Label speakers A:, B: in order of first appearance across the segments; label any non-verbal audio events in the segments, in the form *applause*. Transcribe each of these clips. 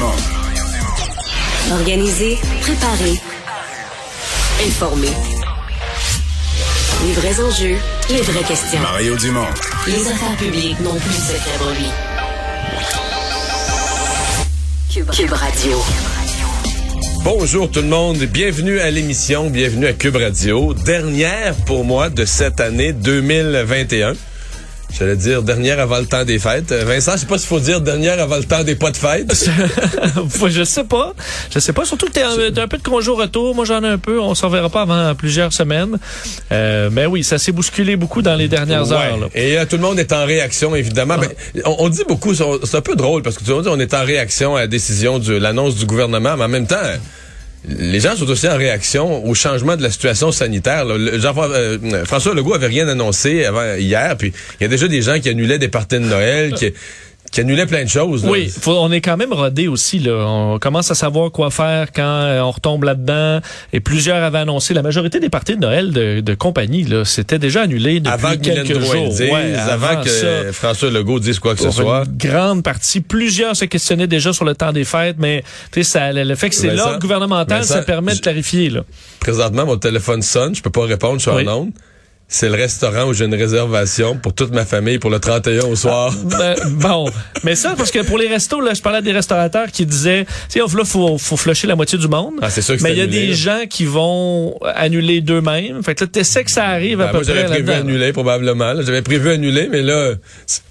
A: Dumont.
B: Organiser, préparer, informer. Les vrais enjeux, les vraies questions.
A: Mario Dumont.
B: Les affaires publiques n'ont plus de secret pour lui. Cube, Cube Radio.
C: Bonjour tout le monde, bienvenue à l'émission, bienvenue à Cube Radio. Dernière pour moi de cette année 2021. J'allais dire dernière avant le temps des fêtes. Euh, Vincent, je sais pas s'il faut dire dernière avant le temps des pas de fête. *laughs*
D: je sais pas. Je sais pas. Surtout que t'es un, un peu de congé retour. Moi, j'en ai un peu. On s'en verra pas avant plusieurs semaines. Euh, mais oui, ça s'est bousculé beaucoup dans les dernières
C: Ouais.
D: heures. là.
C: Et euh, tout le monde est en réaction, évidemment. Ben, on, on dit beaucoup, c'est c'est un peu drôle parce que tu vois, on est en réaction à la décision de l'annonce du gouvernement, mais en même temps, les gens sont aussi en réaction au changement de la situation sanitaire. euh, François Legault avait rien annoncé avant hier, puis il y a déjà des gens qui annulaient des parties de Noël, qui annulaient plein de choses. là.
D: Oui, faut- on est quand même rodé aussi. Là. On commence à savoir quoi faire quand euh, on retombe là-dedans. Et plusieurs avaient annoncé. La majorité des parties de Noël de, de compagnie, là, c'était déjà annulé depuis
C: Avant que
D: quelques jours.
C: dise,
D: Ouais,
C: avant, que
D: ça.
C: François Legault dise quoi que ce soit.
D: Une grande partie. Plusieurs se questionnaient déjà sur le temps des fêtes, mais tu sais, ça, le fait que c'est l'ordre gouvernemental, ça permet de clarifier. Là.
C: Présentement, mon téléphone sonne, je peux pas répondre,
D: Oui.
C: en onde. C'est le restaurant où j'ai une réservation pour toute ma famille pour le 31 au soir.
D: Ben, bon, mais ça parce que pour les restos là, je parlais à des restaurateurs qui disaient, tu sais, là faut faut flusher la moitié du monde.
C: Ah, c'est sûr que
D: mais il y a
C: annulé,
D: des
C: là.
D: gens qui vont annuler d'eux-mêmes. Fait que là t'essaies que ça arrive à
C: Ben,
D: peu
C: moi, j'avais
D: près
C: prévu
D: là-dedans.
C: annuler probablement. J'avais prévu annuler, mais là,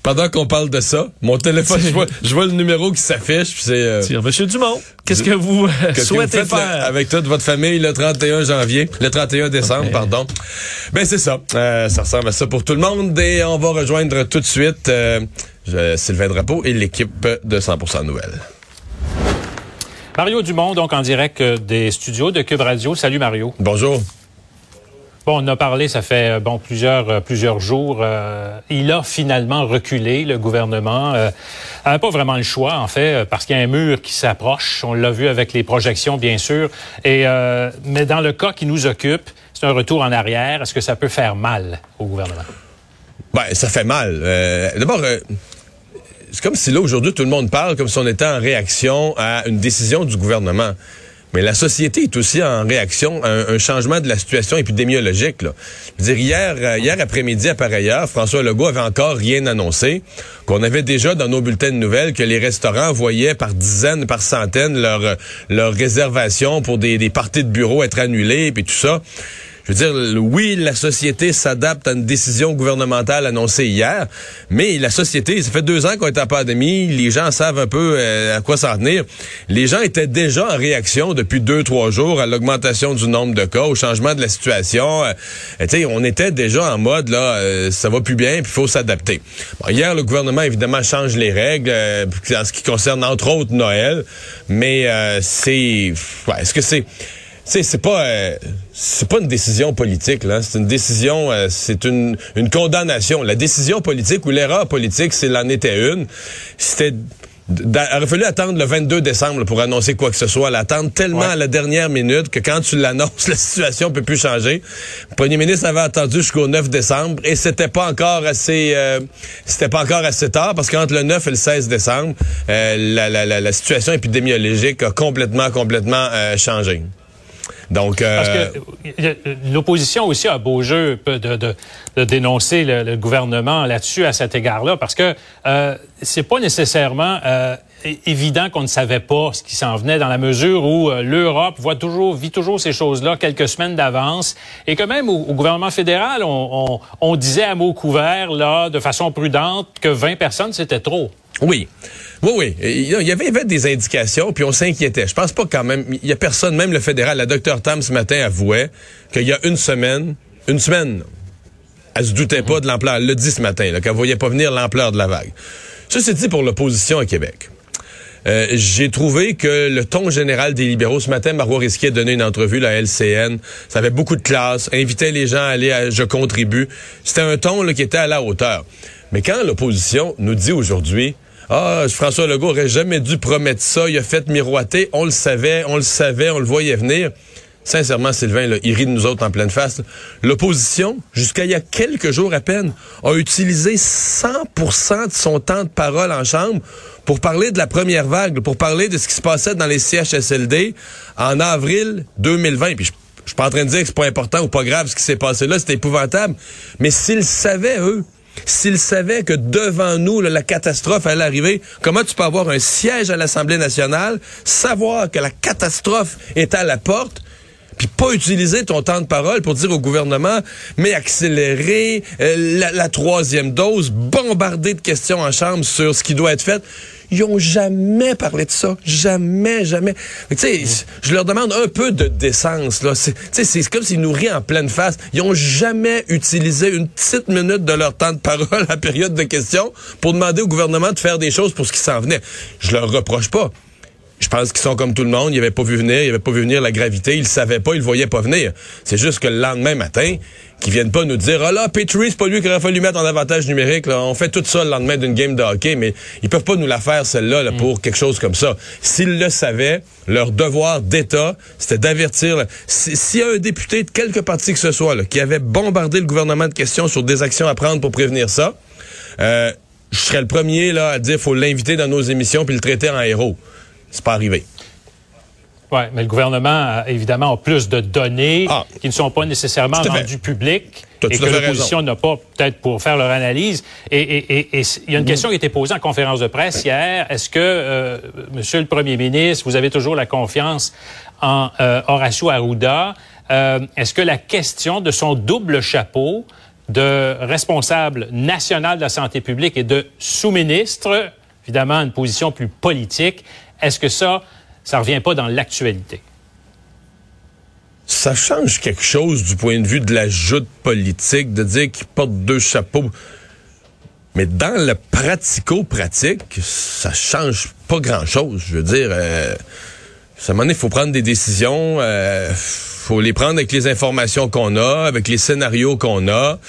C: pendant qu'on parle de ça, mon téléphone, je vois, *laughs* je vois le numéro qui s'affiche, puis c'est euh,
D: Monsieur Dumont, qu'est-ce que vous euh,
C: qu'est-ce que vous
D: souhaitez
C: faites,
D: faire?
C: avec toute votre famille le 31 janvier, le 31 décembre, pardon. Ben c'est ça. Euh, ça ressemble à ça pour tout le monde et on va rejoindre tout de suite euh, Sylvain Drapeau et l'équipe de 100% Nouvelles.
E: Mario Dumont, donc en direct euh, des studios de Cube Radio. Salut Mario.
C: Bonjour.
E: Bon, on a parlé, ça fait bon plusieurs plusieurs jours. Euh, il a finalement reculé, le gouvernement. Euh, pas vraiment le choix, en fait, parce qu'il y a un mur qui s'approche. On l'a vu avec les projections, bien sûr. Et euh, mais dans le cas qui nous occupe, c'est un retour en arrière. Est-ce que ça peut faire mal au gouvernement?
C: Ben, ça fait mal. Euh, D'abord, euh, c'est comme si là, aujourd'hui, tout le monde parle comme si on était en réaction à une décision du gouvernement. Mais la société est aussi en réaction à un, changement de la situation épidémiologique. Là. Je veux dire, hier, euh, hier après-midi, à pareille heure, François Legault avait encore rien annoncé, qu'on avait déjà dans nos bulletins de nouvelles que les restaurants voyaient par dizaines, par centaines leurs leur réservations pour des, parties de bureau être annulées, puis tout ça. Je veux dire, oui, la société s'adapte à une décision gouvernementale annoncée hier, mais la société, ça fait deux ans qu'on est en pandémie, les gens savent un peu euh, à quoi s'en tenir. Les gens étaient déjà en réaction depuis deux, trois jours à l'augmentation du nombre de cas, au changement de la situation. Euh, on était déjà en mode, là, euh, ça va plus bien, puis il faut s'adapter. Bon, hier, le gouvernement, évidemment, change les règles en ce qui concerne, entre autres, Noël, mais c'est... Ouais, Est-ce que c'est... Sais, c'est pas euh, c'est pas une décision politique là, c'est une décision euh, c'est une une condamnation. La décision politique ou l'erreur politique, c'est l'en était une. C'était il aurait fallu attendre le 22 décembre là, pour annoncer quoi que ce soit, l'attendre tellement
E: Ouais.
C: à la dernière minute que quand tu l'annonces, *laughs* la situation peut plus changer. Le premier ministre avait attendu jusqu'au 9 décembre et c'était pas encore assez euh, c'était pas encore assez tard parce qu'entre le 9 et le 16 décembre, euh, la, la, la, la situation épidémiologique a complètement complètement euh, changé. Donc, euh,
E: que euh, l'opposition aussi a beau jeu de, de, de dénoncer le, gouvernement là-dessus à cet égard-là, parce que euh, c'est pas nécessairement euh, évident qu'on ne savait pas ce qui s'en venait dans la mesure où euh, l'Europe voit toujours, vit toujours ces choses-là quelques semaines d'avance, et que même au, gouvernement fédéral, on, on, on disait à mots couverts là, de façon prudente, que 20 personnes c'était trop.
C: Oui. Oui, oui. Il y avait, il y avait des indications, puis on s'inquiétait. Je pense pas quand même. Il y a personne, même le fédéral, la docteur Tam ce matin avouait qu'il y a une semaine, une semaine, elle se doutait pas de l'ampleur. Elle l'a dit ce matin, qu'elle voyait pas venir l'ampleur de la vague. Ça, c'est dit pour l'opposition à Québec. Euh, J'ai trouvé que le ton général des libéraux, ce matin, Marois Risquier a donné une entrevue à LCN. Ça avait beaucoup de classe, invitait les gens à aller à Je contribue. C'était un ton qui était à la hauteur. Mais quand l'opposition nous dit aujourd'hui, ah, François Legault aurait jamais dû promettre ça, il a fait miroiter, on le savait, on le savait, on le voyait venir. Sincèrement, Sylvain, là, il rit de nous autres en pleine face. L'opposition, jusqu'à il y a quelques jours à peine, a utilisé 100% de son temps de parole en chambre pour parler de la première vague, pour parler de ce qui se passait dans les CHSLD en avril 2020. Puis je, je suis pas en train de dire que c'est pas important ou pas grave ce qui s'est passé là, c'était épouvantable. Mais s'ils savaient, eux, s'ils savaient que devant nous, là, la catastrophe allait arriver, comment tu peux avoir un siège à l'Assemblée nationale, savoir que la catastrophe est à la porte, puis pas utiliser ton temps de parole pour dire au gouvernement, mais accélérer euh, la, la, troisième dose, bombarder de questions en chambre sur ce qui doit être fait. Ils ont jamais parlé de ça. Jamais, jamais. Tu sais, je leur demande un peu de décence, là. C'est comme s'ils nous rient en pleine face. Ils ont jamais utilisé une petite minute de leur temps de parole *laughs* à période de questions pour demander au gouvernement de faire des choses pour ce qui s'en venait. Je leur reproche pas je pense qu'ils sont comme tout le monde. Ils n'avaient pas vu venir, ils n'avaient pas vu venir la gravité. Ils ne savaient pas, ils ne voyaient pas venir. C'est juste que le lendemain matin, qu'ils viennent pas nous dire, ah là, Petrie, c'est pas lui qui aurait fallu mettre en avantage numérique. Là. On fait tout ça le lendemain d'une game de hockey, mais ils peuvent pas nous la faire, celle-là, là, pour quelque chose comme ça. S'ils le savaient, leur devoir d'État, c'était d'avertir. S'il y a un député de quelque parti que ce soit là, qui avait bombardé le gouvernement de questions sur des actions à prendre pour prévenir ça, euh, je serais le premier là, à dire faut l'inviter dans nos émissions puis le traiter en héros. C'est pas arrivé.
E: Oui, mais le gouvernement, évidemment, a plus de données ah. qui ne sont pas nécessairement rendues publiques et que l'opposition n'a pas peut-être pour faire leur analyse. Et, il y a une question qui a été posée en conférence de presse hier. Est-ce que, euh, Monsieur le Premier ministre, vous avez toujours la confiance en euh, Horacio Arruda? Euh, est-ce que la question de son double chapeau de responsable national de la santé publique et de sous-ministre, évidemment une position plus politique, est-ce que ça, ça revient pas dans l'actualité?
C: Ça change quelque chose du point de vue de la joute politique, de dire qu'il porte deux chapeaux. Mais dans le pratico-pratique, ça change pas grand-chose. Je veux dire, euh, moment il faut prendre des décisions. Euh, faut les prendre avec les informations qu'on a, avec les scénarios qu'on a.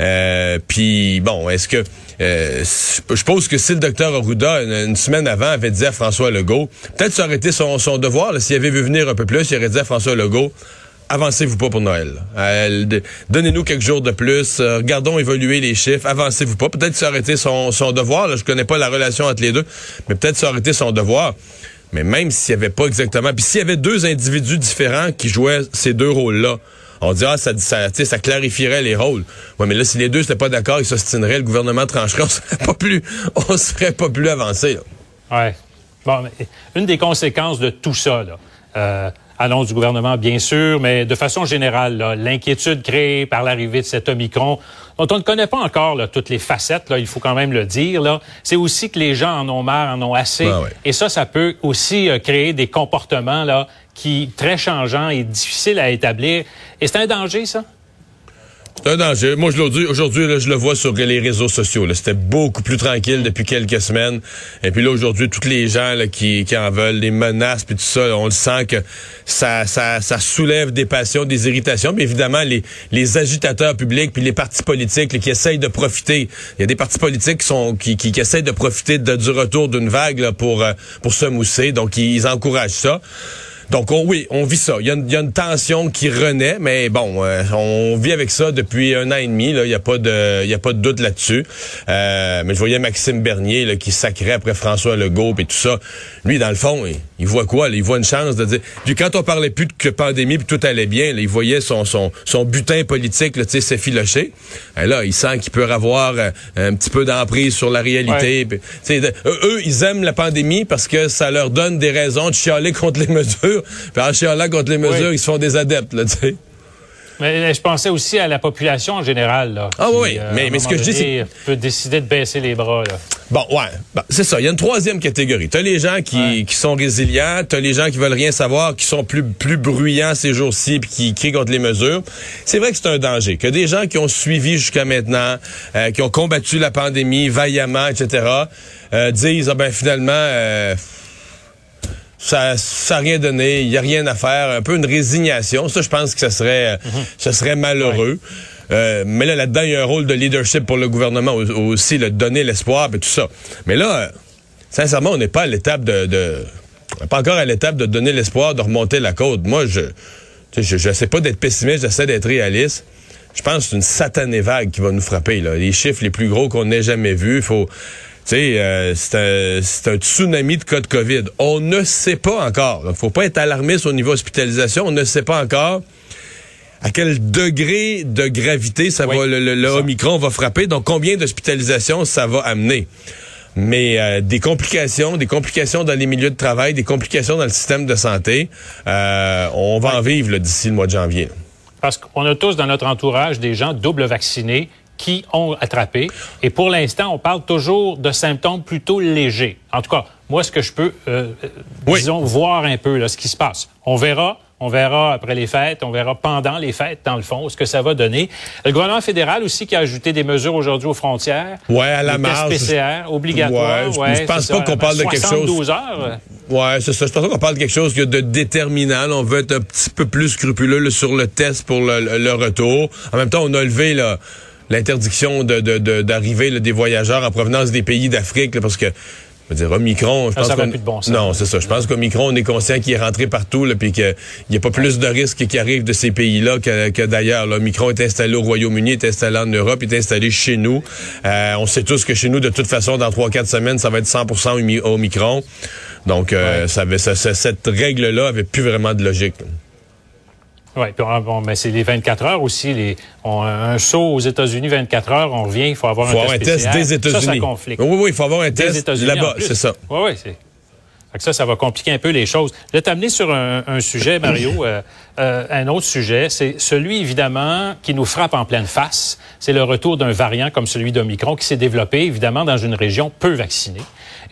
C: Euh, Puis bon, est-ce que euh, je pense que si le docteur Arruda, une, semaine avant, avait dit à François Legault, peut-être ça aurait été son, son devoir, s'il avait vu venir un peu plus, il aurait dit à François Legault, avancez-vous pas pour Noël. Donnez-nous quelques jours de plus. Euh, regardons évoluer les chiffres. Avancez-vous pas. Peut-être que ça aurait été son, son devoir. Là, je connais pas la relation entre les deux, mais peut-être ça aurait été son devoir. Mais même s'il n'y avait pas exactement... Puis s'il y avait deux individus différents qui jouaient ces deux rôles-là, on dirait ah, ça, ça, ça clarifierait les rôles. Ouais, mais là, si les deux n'étaient pas d'accord, ils s'ostineraient, le gouvernement trancherait, *laughs* on serait pas plus, on serait pas plus avancé.
E: Là. Ouais. Bon, mais une des conséquences de tout ça, là, euh, annonce du gouvernement, bien sûr, mais de façon générale, l'inquiétude créée par l'arrivée de cet Omicron, dont on ne connaît pas encore là, toutes les facettes, là, il faut quand même le dire, c'est aussi que les gens en ont marre, en ont assez. Et ça, ça peut aussi euh, créer des comportements là, qui très changeants et difficiles à établir. Et c'est un danger, ça?
C: C'est un danger. Moi, aujourd'hui, aujourd'hui, je le vois sur les réseaux sociaux. C'était beaucoup plus tranquille depuis quelques semaines. Et puis là, aujourd'hui, tous les gens là, qui, qui en veulent, les menaces, puis tout ça, on le sent que ça, ça, soulève des passions, des irritations. Mais évidemment, les, les agitateurs publics, puis les partis politiques qui essayent de profiter. Il y a des partis politiques qui sont qui, essayent de profiter du retour d'une vague pour, euh, pour se mousser. Donc, ils encouragent ça. Donc oui, on vit ça. Il y, a une, tension qui renaît, mais bon, euh, on vit avec ça depuis un an et demi. Il n'y a pas de, y a pas de doute là-dessus. Euh, mais je voyais Maxime Bernier là, qui sacrait après François Legault et tout ça. Lui, dans le fond, il, voit quoi Il voit une chance de dire. Puis quand on parlait plus de pandémie, puis tout allait bien, il voyait son son son butin politique, tu sais, s'effilocher. Là, il sent qu'il peut avoir euh, un petit peu d'emprise sur la réalité. eux, ils aiment la pandémie parce que ça leur donne des raisons de chialer contre les mesures. Puis en chialant contre les mesures, ils se font des adeptes, là, tu sais.
E: Mais je pensais aussi à la population en général. Là,
C: ah oui, euh, mais, mais ce que je dis, c'est...
E: peut décider de baisser les bras. Là.
C: Bon, ouais, bon, c'est ça. Il y a une troisième catégorie. T'as les gens qui, qui sont résilients, t'as les gens qui veulent rien savoir, qui sont plus plus bruyants ces jours-ci, puis qui crient contre les mesures. C'est vrai que c'est un danger. Que des gens qui ont suivi jusqu'à maintenant, euh, qui ont combattu la pandémie vaillamment, etc., euh, disent, ah ben finalement ça ça rien donné, il y a rien à faire, un peu une résignation. Ça, je pense que ce serait, ce serait malheureux. Euh, mais là, là-dedans, il y a un rôle de leadership pour le gouvernement aussi, de donner l'espoir et tout ça. Mais là, sincèrement, on n'est pas à l'étape de, de pas encore à l'étape de donner l'espoir de remonter la côte. Moi, je je j'essaie pas d'être pessimiste, j'essaie d'être réaliste. Je pense que c'est une satanée vague qui va nous frapper. Là. Les chiffres les plus gros qu'on ait jamais vus. Faut, tu sais, euh, c'est un, un tsunami de cas de COVID. On ne sait pas encore. Il faut pas être alarmiste au niveau hospitalisation. On ne sait pas encore à quel degré de gravité ça
E: Oui,
C: va, le, le- le
E: ça.
C: Omicron va frapper. Donc, combien d'hospitalisations ça va amener. Mais euh, des complications, des complications dans les milieux de travail, des complications dans le système de santé, euh, on va en vivre d'ici le mois de janvier.
E: Parce qu'on a tous dans notre entourage des gens double vaccinés qui ont attrapé. Et pour l'instant, on parle toujours de symptômes plutôt légers. En tout cas, moi, ce que je peux, euh, euh,
C: Oui.
E: disons, voir un peu là, ce qui se passe. On verra. On verra après les fêtes, on verra pendant les fêtes, dans le fond, ce que ça va donner. Le gouvernement fédéral aussi qui a ajouté des mesures aujourd'hui aux frontières.
C: Ouais, à la marge.
E: PCR obligatoires.
C: Ouais,
E: ouais,
C: je pense pas qu'on parle de quelque chose-
E: 72 heures.
C: Ouais, c'est ça. Je pense qu'on parle de quelque chose de déterminant. là. On veut être un petit peu plus scrupuleux là, sur le test pour le, le- le retour. En même temps, on a levé là, l'interdiction de, de- des voyageurs en provenance des pays d'Afrique là, parce que je veux dire, Omicron, je
E: Ah,
C: pense
E: ça va
C: qu'on-
E: plus de bon sens.
C: Non, c'est ça. Je pense qu'Omicron, on est conscient qu'il est rentré partout, là, puis qu'il n'y a pas plus de risques qui arrivent de ces pays-là que, que d'ailleurs. là. Omicron est installé au Royaume-Uni, est installé en Europe, est installé chez nous. Euh, on sait tous que chez nous, de toute façon, dans 3-4 semaines, ça va être 100 Omi- Omicron. Donc, euh, ça avait, ça- ça- cette règle-là avait plus vraiment de logique.
E: Oui, puis on- bon, mais c'est les 24 heures aussi. Les, on- un saut aux États-Unis, 24 heures, on revient, il faut avoir
C: Il faut
E: un
C: avoir un
E: test
C: test des États-Unis.
E: Ça, ça conflicte.
C: Oui, oui, il faut avoir un
E: Des
C: test là-bas, c'est ça.
E: Oui, oui, c'est. Ça, ça va compliquer un peu les choses. Je vais t'amener sur un, un sujet, Mario, *coughs* euh, euh, un autre sujet. C'est celui, évidemment, qui nous frappe en pleine face. C'est le retour d'un variant comme celui d'Omicron qui s'est développé, évidemment, dans une région peu vaccinée.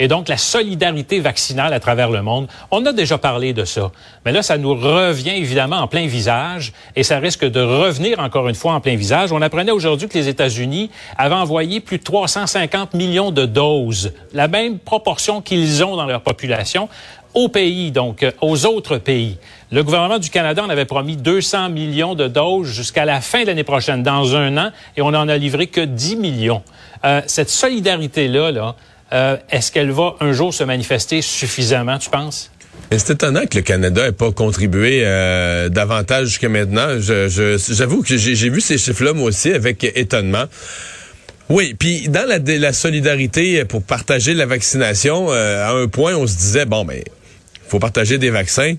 E: Et donc, la solidarité vaccinale à travers le monde, on a déjà parlé de ça. Mais là, ça nous revient évidemment en plein visage et ça risque de revenir encore une fois en plein visage. On apprenait aujourd'hui que les États-Unis avaient envoyé plus de 350 millions de doses, la même proportion qu'ils ont dans leur population, au pays, donc euh, aux autres pays. Le gouvernement du Canada en avait promis 200 millions de doses jusqu'à la fin de l'année prochaine, dans un an, et on n'en a livré que 10 millions. Euh, cette solidarité-là, là, euh, est-ce qu'elle va un jour se manifester suffisamment, tu penses?
C: Mais c'est étonnant que le Canada n'ait pas contribué euh, davantage jusqu'à maintenant. J'avoue que j'ai vu ces chiffres-là, moi aussi, avec étonnement. Oui, puis dans la, solidarité pour partager la vaccination, euh, à un point, on se disait, bon, ben, faut partager des vaccins.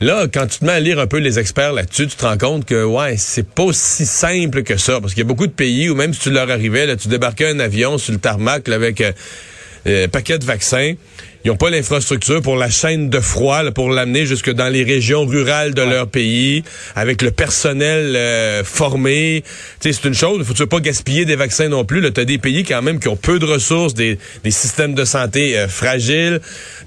C: Là, quand tu te mets à lire un peu les experts là-dessus, tu te rends compte que, ouais, c'est pas aussi simple que ça. Parce qu'il y a beaucoup de pays où même si tu leur arrivais, tu débarquais un avion sur le tarmac là, avec euh, paquet de vaccins. Ils n'ont pas l'infrastructure pour la chaîne de froid, là, pour l'amener jusque dans les régions rurales de leur pays, avec le personnel euh, formé. C'est une chose, il faut pas gaspiller des vaccins non plus. Tu as des pays quand même qui ont peu de ressources, des, des systèmes de santé euh, fragiles.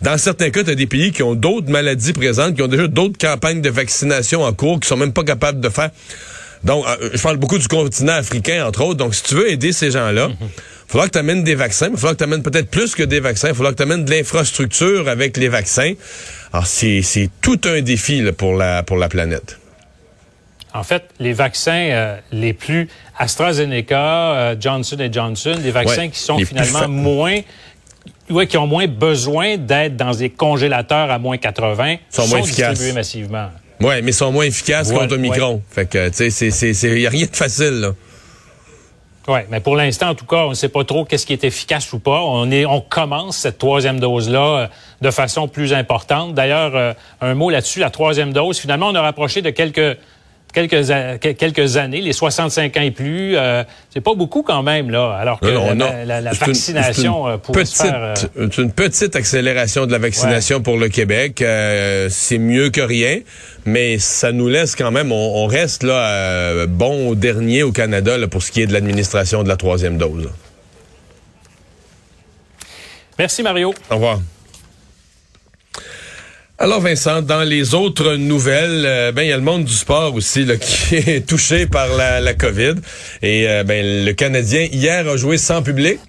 C: Dans certains cas, tu as des pays qui ont d'autres maladies présentes, qui ont déjà d'autres campagnes de vaccination en cours, qui sont même pas capables de faire. Donc, euh, je parle beaucoup du continent africain, entre autres. Donc, si tu veux aider ces gens-là, il faudra que tu amènes des vaccins, mais il faudra que tu amènes peut-être plus que des vaccins. Il faudra que tu amènes de l'infrastructure avec les vaccins. Alors, c'est tout un défi là, pour, la, pour la planète.
E: En fait, les vaccins euh, les plus AstraZeneca, euh, Johnson Johnson, des vaccins
C: Ouais,
E: qui sont finalement moins ouais, qui ont moins besoin d'être dans des congélateurs à moins 80
C: Sont moins efficaces.
E: distribués massivement.
C: Oui, mais ils sont moins efficaces
E: Voilà,
C: contre Omicron. Fait que, tu sais, c'est- c'est- c'est- il n'y a rien de facile, là.
E: Oui, mais pour l'instant, en tout cas, on ne sait pas trop qu'est-ce qui est efficace ou pas. On, est, on commence cette troisième dose-là euh, de façon plus importante. D'ailleurs, euh, un mot là-dessus, la troisième dose, finalement, on a rapproché de quelques quelques, a- quelques années, les 65 ans et plus. euh, c'est pas beaucoup quand même, là, alors que
C: Non, non,
E: la,
C: une-
E: vaccination
C: c'est une
E: euh, pourrait
C: petite,
E: se faire... euh,
C: c'est une petite accélération de la vaccination pour le Québec. Euh, c'est mieux que rien, mais ça nous laisse quand même, on, on reste là bon au dernier au Canada là, pour ce qui est de l'administration de la troisième dose.
E: Merci, Mario.
C: Au revoir. Alors Vincent, dans les autres nouvelles, euh, ben il y a le monde du sport aussi là, *laughs* qui est touché par la, la COVID. Et euh, ben le Canadien hier a joué sans public.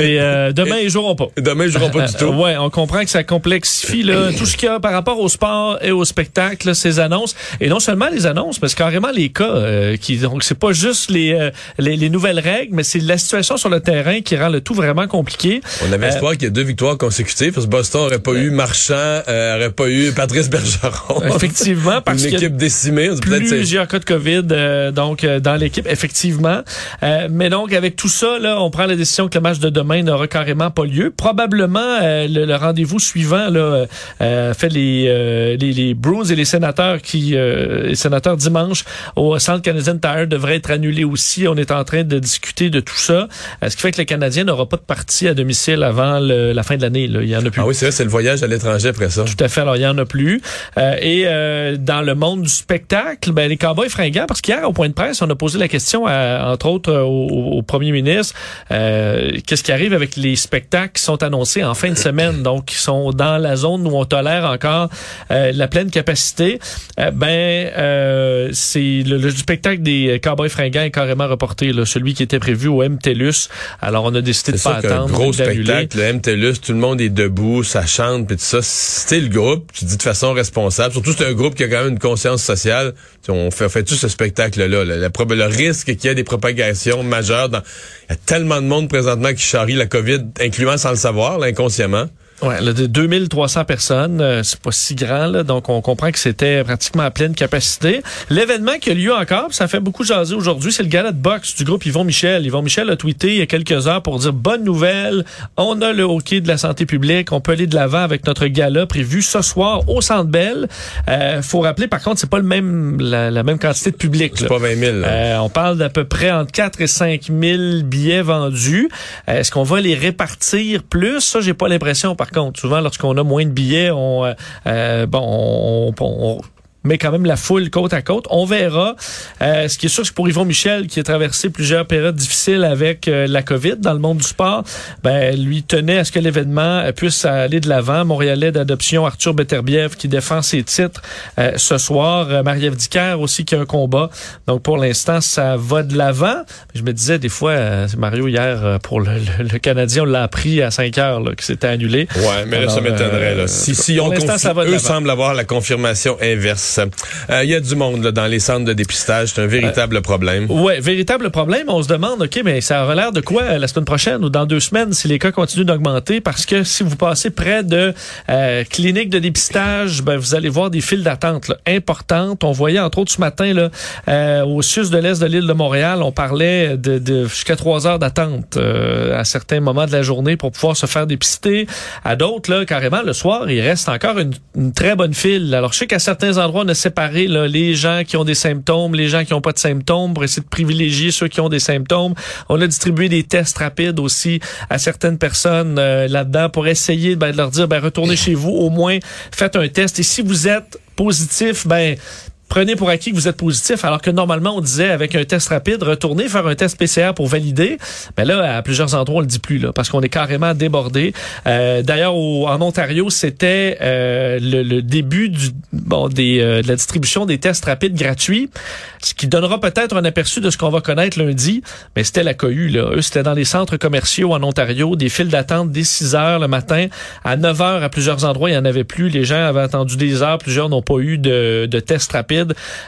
D: Et euh, demain, ils joueront pas.
C: Demain, ils joueront pas du tout.
D: Euh, ouais, on comprend que ça complexifie là, *clears throat* tout ce qu'il y a par rapport au sport et au spectacle, là, ces annonces. Et non seulement les annonces, mais c'est carrément les cas euh, qui donc c'est pas juste les, euh, les les nouvelles règles, mais c'est la situation sur le terrain qui rend le tout vraiment compliqué.
C: On avait espoir qu'il y ait deux victoires consécutives parce que Boston aurait pas eu Marchand, euh, aurait pas eu eu Patrice Bergeron. *laughs*
D: Effectivement, parce
C: Une
D: y a
C: équipe décimée.
D: plusieurs cas de COVID euh, donc euh, dans l'équipe effectivement Euh, mais donc avec tout ça là on prend la décision que le match de demain n'aura carrément pas lieu probablement euh, le, le rendez-vous suivant là euh, fait les, euh, les les Bruins et les sénateurs qui euh, les sénateurs dimanche au Centre Canadien Tire devraient être annulés aussi on est en train de discuter de tout ça Euh, ce qui fait que le Canadien n'aura pas de partie à domicile avant le- la fin de l'année là. il y en a plus
C: Ah oui, c'est vrai, c'est le voyage à l'étranger après ça.
D: tout à fait. Alors, il y en a plus. Euh, et euh, dans le monde du spectacle, ben, les Cowboys fringants, parce qu'hier, au point de presse, on a posé la question, à, entre autres, euh, au, au premier ministre, euh, qu'est-ce qui arrive avec les spectacles qui sont annoncés en fin de semaine, donc qui sont dans la zone où on tolère encore euh, la pleine capacité. Ben, euh, c'est le, le spectacle des Cowboys fringants est carrément reporté, là, celui qui était prévu au MTLUS. Alors, on a décidé de pas attendre,
C: gros
D: d'annuler.
C: spectacle, le MTLUS, tout le monde est debout, ça chante, puis tout ça. C'est le groupe, tu dis de façon responsable. Surtout, c'est un groupe qui a quand même une conscience sociale. On fait, fait tout ce spectacle-là. Le, risque qu'il y ait des propagations majeures. Il y a tellement de monde présentement qui charrie la COVID, incluant sans le savoir, là, inconsciemment.
D: Ouais, là, de 2300 personnes, euh, c'est pas si grand, là, donc on comprend que c'était pratiquement à pleine capacité. L'événement qui a lieu encore, ça fait beaucoup jaser aujourd'hui, c'est le gala de boxe du groupe Yvon Michel. Yvon Michel a tweeté il y a quelques heures pour dire bonne nouvelle, on a le hockey de la santé publique, on peut aller de l'avant avec notre gala prévu ce soir au Centre Bell. Euh, faut rappeler par contre, c'est pas le même la, la même quantité de public.
C: C'est pas 20 000. là.
D: Euh, on parle d'à peu près entre 4 et 5 000 billets vendus. Euh, Est-ce qu'on va les répartir plus? Ça, j'ai pas l'impression. Par contre, souvent, lorsqu'on a moins de billets, on, euh, euh, bon, on, on- on met quand même la foule côte à côte. On verra. Euh, ce qui est sûr, c'est que pour Yvon Michel, qui a traversé plusieurs périodes difficiles avec euh, la COVID dans le monde du sport, ben, lui tenait à ce que l'événement euh, puisse aller de l'avant. Montréalais d'adoption Arthur Beterbiev qui défend ses titres euh, ce soir. Euh, Marie-Ève Dicker aussi qui a un combat. Donc pour l'instant, ça va de l'avant. Je me disais des fois, Mario hier pour le, le- le Canadien, on l'a appris à 5 heures là, que c'était annulé.
C: Ouais, mais là, ça m'étonnerait. là. Si, si on
D: l'instant,
C: confi-
D: ça va de
C: eux semblent avoir la confirmation inverse. Euh, Il y a du monde là, dans les centres de dépistage. C'est un véritable problème.
D: Ouais, véritable problème. On se demande, OK, mais ça aura l'air de quoi euh, la semaine prochaine ou dans deux semaines si les cas continuent d'augmenter? Parce que si vous passez près de euh, cliniques de dépistage, ben, vous allez voir des files d'attente importantes. On voyait, entre autres, ce matin, là, euh, au sud de l'est de l'île de Montréal, on parlait de, de jusqu'à trois heures d'attente euh, à certains moments de la journée pour pouvoir se faire dépister. À d'autres, là, carrément, le soir, il reste encore une, une très bonne file. Alors, je sais qu'à certains endroits, on a séparé là, les gens qui ont des symptômes, les gens qui n'ont pas de symptômes, pour essayer de privilégier ceux qui ont des symptômes. On a distribué des tests rapides aussi à certaines personnes euh, là-dedans pour essayer ben, de leur dire, ben, retournez chez vous, au moins faites un test. Et si vous êtes positif, ben prenez pour acquis que vous êtes positif, alors que normalement, on disait avec un test rapide, retournez faire un test PCR pour valider. Mais là, à plusieurs endroits, on le dit plus, là, parce qu'on est carrément débordé. Euh, D'ailleurs, en Ontario, c'était euh, le, le début du, bon, des, euh, de la distribution des tests rapides gratuits, ce qui donnera peut-être un aperçu de ce qu'on va connaître lundi. Mais c'était la cohue, là. Eux, c'était dans les centres commerciaux en Ontario, des files d'attente dès 6 heures le matin. À 9 heures, à plusieurs endroits, il n'y en avait plus. Les gens avaient attendu des heures. Plusieurs n'ont pas eu de, de tests rapides.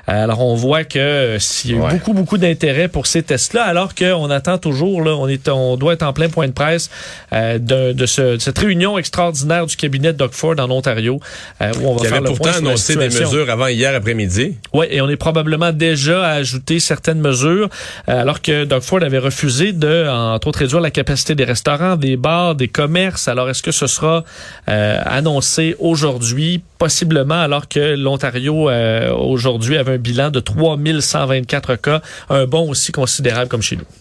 D: Alors, on voit que euh, s'il y a eu
C: Ouais.
D: beaucoup, beaucoup d'intérêt pour ces tests-là, alors qu'on attend toujours, là, on, est, on doit être en plein point de presse euh, de, de, ce- de cette réunion extraordinaire du cabinet Doug Ford en Ontario, euh, où on va faire
C: avait
D: le point
C: pourtant
D: sur la
C: annoncé des mesures avant hier après-midi.
D: Oui, et on est probablement déjà à ajouter certaines mesures, euh, alors que Doug Ford avait refusé de, entre autres, réduire la capacité des restaurants, des bars, des commerces. Alors, est-ce que ce sera euh, annoncé aujourd'hui? Possiblement, alors que l'Ontario, euh, aujourd'hui, avait un bilan de 3124 cas, un bond aussi considérable comme chez nous.